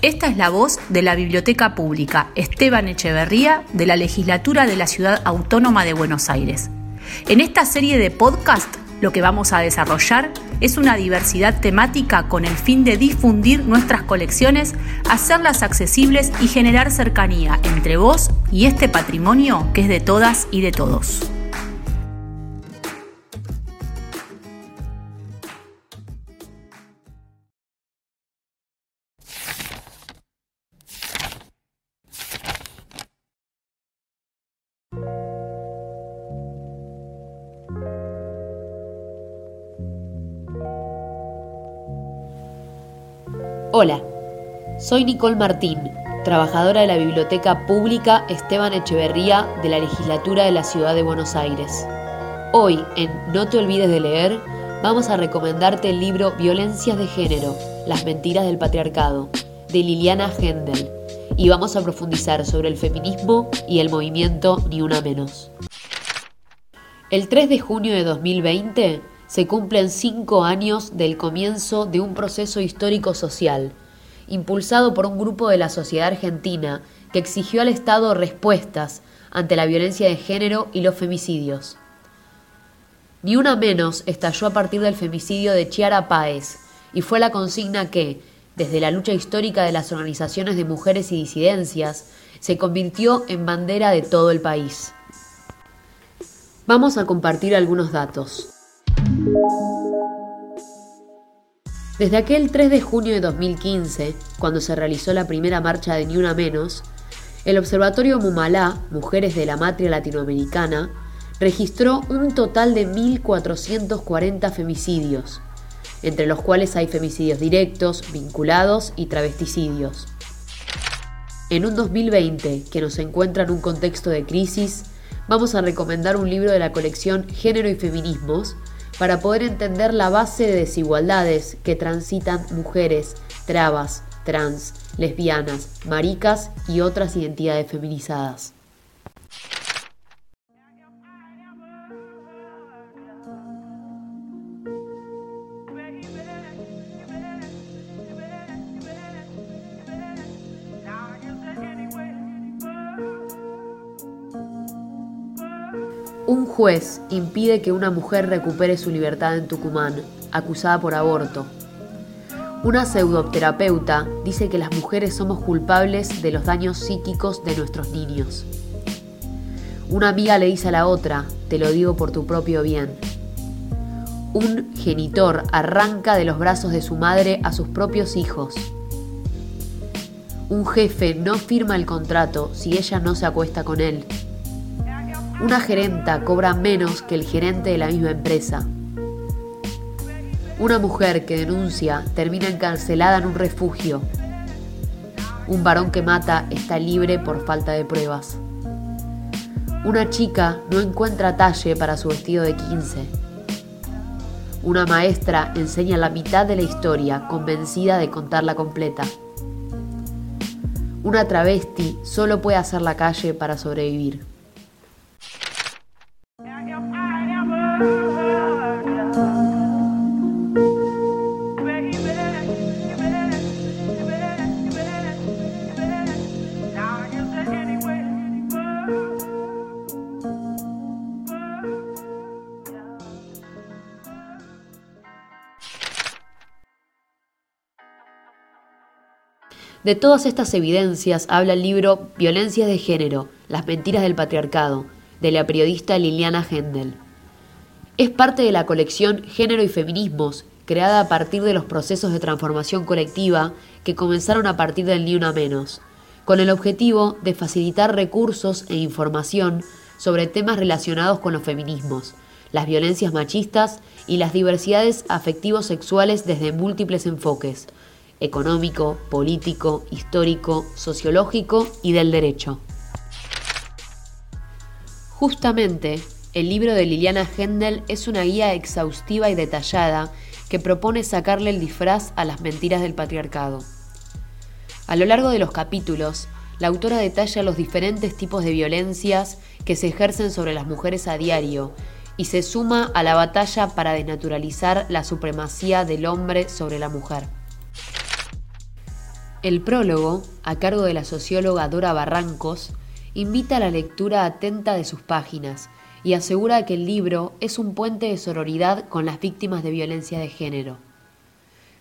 Esta es la voz de la Biblioteca Pública Esteban Echeverría de la Legislatura de la Ciudad Autónoma de Buenos Aires. En esta serie de podcast lo que vamos a desarrollar es una diversidad temática con el fin de difundir nuestras colecciones, hacerlas accesibles y generar cercanía entre vos y este patrimonio que es de todas y de todos. Hola, soy Nicole Martín, trabajadora de la Biblioteca Pública Esteban Echeverría de la Legislatura de la Ciudad de Buenos Aires. Hoy, en No te olvides de leer, vamos a recomendarte el libro Violencias de Género, las mentiras del patriarcado, de Liliana Hendel, y vamos a profundizar sobre el feminismo y el movimiento Ni Una Menos. El 3 de junio de 2020, se cumplen cinco años del comienzo de un proceso histórico-social, impulsado por un grupo de la sociedad argentina que exigió al Estado respuestas ante la violencia de género y los femicidios. Ni una menos estalló a partir del femicidio de Chiara Páez y fue la consigna que, desde la lucha histórica de las organizaciones de mujeres y disidencias, se convirtió en bandera de todo el país. Vamos a compartir algunos datos. Desde aquel 3 de junio de 2015, cuando se realizó la primera marcha de Ni Una Menos, el Observatorio Mumalá, Mujeres de la Matria Latinoamericana, registró un total de 1.440 femicidios, entre los cuales hay femicidios directos, vinculados y travesticidios. En un 2020 que nos encuentra en un contexto de crisis, vamos a recomendar un libro de la colección Género y Feminismos, para poder entender la base de desigualdades que transitan mujeres, trabas, trans, lesbianas, maricas y otras identidades feminizadas. Juez impide que una mujer recupere su libertad en Tucumán, acusada por aborto. Una pseudoterapeuta dice que las mujeres somos culpables de los daños psíquicos de nuestros niños. Una amiga le dice a la otra, te lo digo por tu propio bien. Un genitor arranca de los brazos de su madre a sus propios hijos. Un jefe no firma el contrato si ella no se acuesta con él. Una gerenta cobra menos que el gerente de la misma empresa. Una mujer que denuncia termina encarcelada en un refugio. Un varón que mata está libre por falta de pruebas. Una chica no encuentra talle para su vestido de 15. Una maestra enseña la mitad de la historia convencida de contarla completa. Una travesti solo puede hacer la calle para sobrevivir. De todas estas evidencias habla el libro Violencias de Género, las mentiras del patriarcado, de la periodista Liliana Hendel. Es parte de la colección Género y Feminismos, creada a partir de los procesos de transformación colectiva que comenzaron a partir del Ni Una Menos, con el objetivo de facilitar recursos e información sobre temas relacionados con los feminismos, las violencias machistas y las diversidades afectivos sexuales desde múltiples enfoques, económico, político, histórico, sociológico y del derecho. Justamente, el libro de Liliana Hendel es una guía exhaustiva y detallada que propone sacarle el disfraz a las mentiras del patriarcado. A lo largo de los capítulos, la autora detalla los diferentes tipos de violencias que se ejercen sobre las mujeres a diario y se suma a la batalla para desnaturalizar la supremacía del hombre sobre la mujer. El prólogo, a cargo de la socióloga Dora Barrancos, invita a la lectura atenta de sus páginas y asegura que el libro es un puente de sororidad con las víctimas de violencia de género.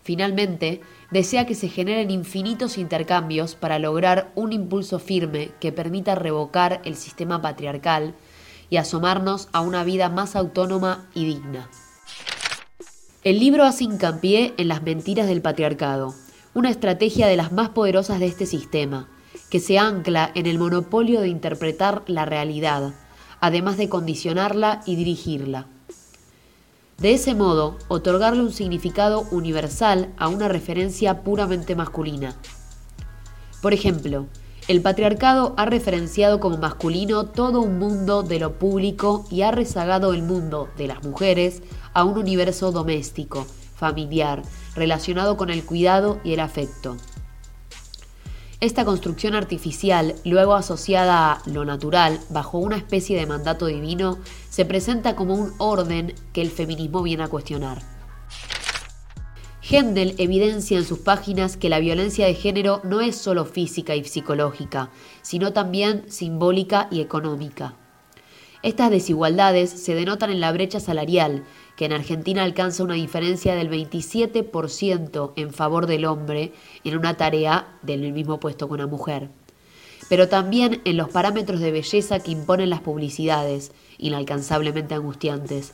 Finalmente, desea que se generen infinitos intercambios para lograr un impulso firme que permita revocar el sistema patriarcal y asomarnos a una vida más autónoma y digna. El libro hace hincapié en las mentiras del patriarcado, una estrategia de las más poderosas de este sistema, que se ancla en el monopolio de interpretar la realidad, además de condicionarla y dirigirla. De ese modo, otorgarle un significado universal a una referencia puramente masculina. Por ejemplo, el patriarcado ha referenciado como masculino todo un mundo de lo público y ha rezagado el mundo de las mujeres a un universo doméstico, familiar, relacionado con el cuidado y el afecto. Esta construcción artificial, luego asociada a lo natural, bajo una especie de mandato divino, se presenta como un orden que el feminismo viene a cuestionar. Hendel evidencia en sus páginas que la violencia de género no es solo física y psicológica, sino también simbólica y económica. Estas desigualdades se denotan en la brecha salarial, que en Argentina alcanza una diferencia del 27% en favor del hombre en una tarea del mismo puesto con una mujer. Pero también en los parámetros de belleza que imponen las publicidades, inalcanzablemente angustiantes,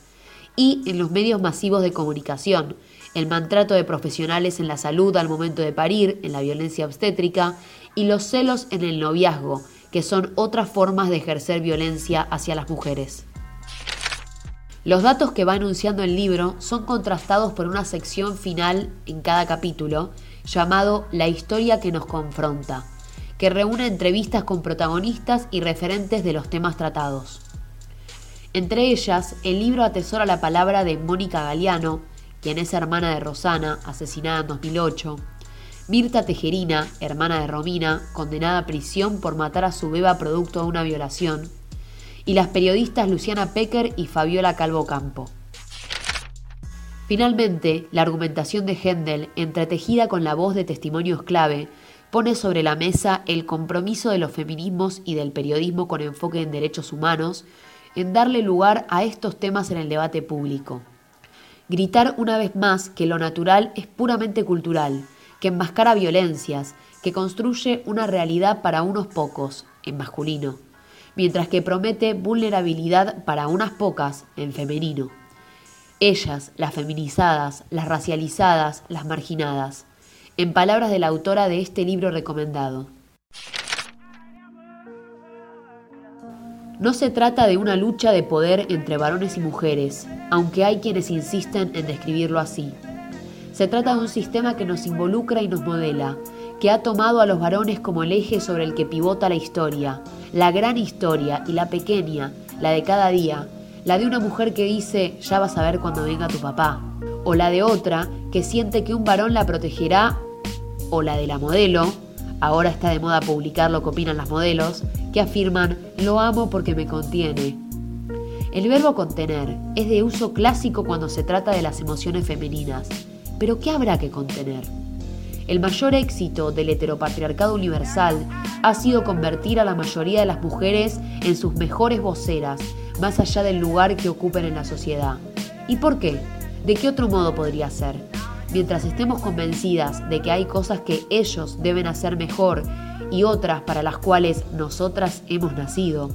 y en los medios masivos de comunicación, el maltrato de profesionales en la salud al momento de parir, en la violencia obstétrica, y los celos en el noviazgo, que son otras formas de ejercer violencia hacia las mujeres. Los datos que va anunciando el libro son contrastados por una sección final en cada capítulo llamado La historia que nos confronta, que reúne entrevistas con protagonistas y referentes de los temas tratados. Entre ellas, el libro atesora la palabra de Mónica Galeano, quien es hermana de Rosana, asesinada en 2008, Mirta Tejerina, hermana de Romina, condenada a prisión por matar a su beba producto de una violación, y las periodistas Luciana Pecker y Fabiola Calvo Campo. Finalmente, la argumentación de Händel, entretejida con la voz de testimonios clave, pone sobre la mesa el compromiso de los feminismos y del periodismo con enfoque en derechos humanos en darle lugar a estos temas en el debate público. Gritar una vez más que lo natural es puramente cultural, que enmascara violencias, que construye una realidad para unos pocos, en masculino, mientras que promete vulnerabilidad para unas pocas en femenino. Ellas, las feminizadas, las racializadas, las marginadas, en palabras de la autora de este libro recomendado. No se trata de una lucha de poder entre varones y mujeres, aunque hay quienes insisten en describirlo así. Se trata de un sistema que nos involucra y nos modela, que ha tomado a los varones como el eje sobre el que pivota la historia, la gran historia y la pequeña, la de cada día, la de una mujer que dice ya vas a ver cuando venga tu papá, o la de otra que siente que un varón la protegerá, o la de la modelo, ahora está de moda publicar lo que opinan las modelos, que afirman lo amo porque me contiene. El verbo contener es de uso clásico cuando se trata de las emociones femeninas, pero ¿qué habrá que contener? El mayor éxito del heteropatriarcado universal ha sido convertir a la mayoría de las mujeres en sus mejores voceras, más allá del lugar que ocupen en la sociedad. ¿Y por qué? ¿De qué otro modo podría ser? Mientras estemos convencidas de que hay cosas que ellos deben hacer mejor y otras para las cuales nosotras hemos nacido,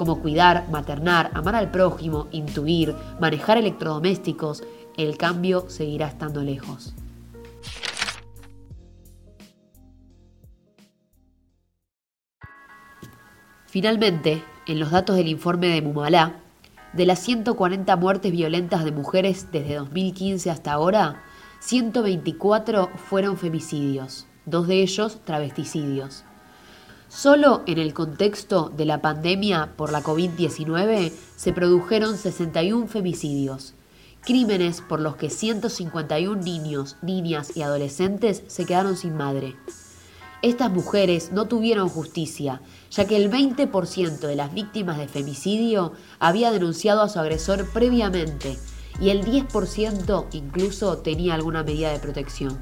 como cuidar, maternar, amar al prójimo, intuir, manejar electrodomésticos, el cambio seguirá estando lejos. Finalmente, en los datos del informe de Mumalá, de las 140 muertes violentas de mujeres desde 2015 hasta ahora, 124 fueron femicidios, dos de ellos travesticidios. Solo en el contexto de la pandemia por la COVID-19 se produjeron 61 femicidios, crímenes por los que 151 niños, niñas y adolescentes se quedaron sin madre. Estas mujeres no tuvieron justicia, ya que el 20% de las víctimas de femicidio había denunciado a su agresor previamente y el 10% incluso tenía alguna medida de protección.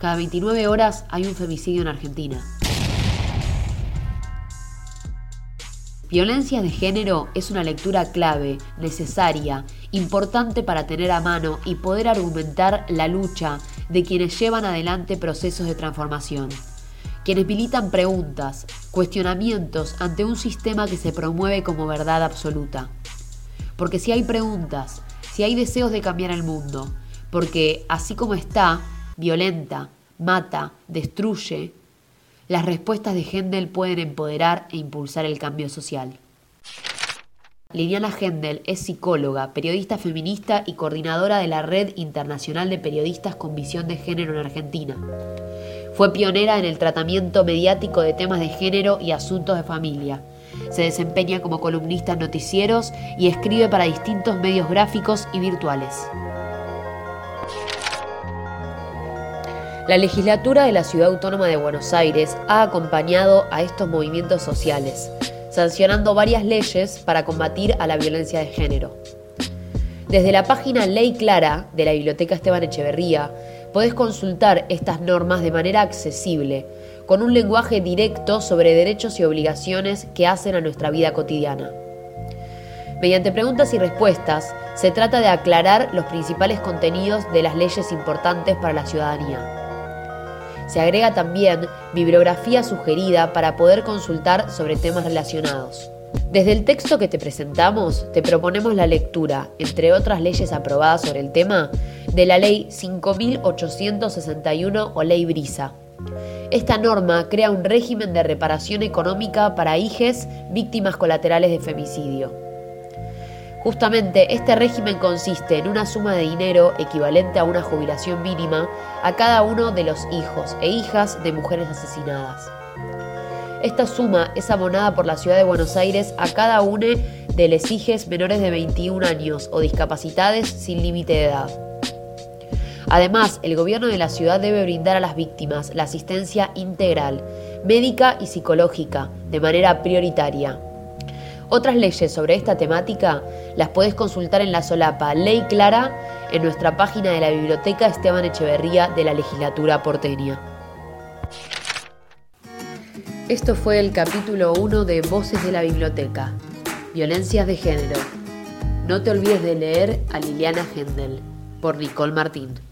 Cada 29 horas hay un femicidio en Argentina. Violencia de género es una lectura clave, necesaria, importante para tener a mano y poder argumentar la lucha de quienes llevan adelante procesos de transformación, quienes militan preguntas, cuestionamientos ante un sistema que se promueve como verdad absoluta. Porque si hay preguntas, si hay deseos de cambiar el mundo, porque así como está, violenta, mata, destruye, las respuestas de Hendel pueden empoderar e impulsar el cambio social. Liliana Hendel es psicóloga, periodista feminista y coordinadora de la Red Internacional de Periodistas con Visión de Género en Argentina. Fue pionera en el tratamiento mediático de temas de género y asuntos de familia. Se desempeña como columnista en noticieros y escribe para distintos medios gráficos y virtuales. La legislatura de la Ciudad Autónoma de Buenos Aires ha acompañado a estos movimientos sociales, sancionando varias leyes para combatir a la violencia de género. Desde la página Ley Clara de la Biblioteca Esteban Echeverría, podés consultar estas normas de manera accesible, con un lenguaje directo sobre derechos y obligaciones que hacen a nuestra vida cotidiana. Mediante preguntas y respuestas, se trata de aclarar los principales contenidos de las leyes importantes para la ciudadanía. Se agrega también bibliografía sugerida para poder consultar sobre temas relacionados. Desde el texto que te presentamos, te proponemos la lectura, entre otras leyes aprobadas sobre el tema, de la Ley 5861 o Ley Brisa. Esta norma crea un régimen de reparación económica para hijes víctimas colaterales de femicidio. Justamente este régimen consiste en una suma de dinero equivalente a una jubilación mínima a cada uno de los hijos e hijas de mujeres asesinadas. Esta suma es abonada por la Ciudad de Buenos Aires a cada uno de los hijes menores de 21 años o discapacitados sin límite de edad. Además, el gobierno de la ciudad debe brindar a las víctimas la asistencia integral, médica y psicológica, de manera prioritaria. Otras leyes sobre esta temática las puedes consultar en la solapa Ley Clara en nuestra página de la Biblioteca Esteban Echeverría de la Legislatura porteña. Esto fue el capítulo 1 de Voces de la Biblioteca, Violencias de Género. No te olvides de leer a Liliana Hendel, por Nicole Martín.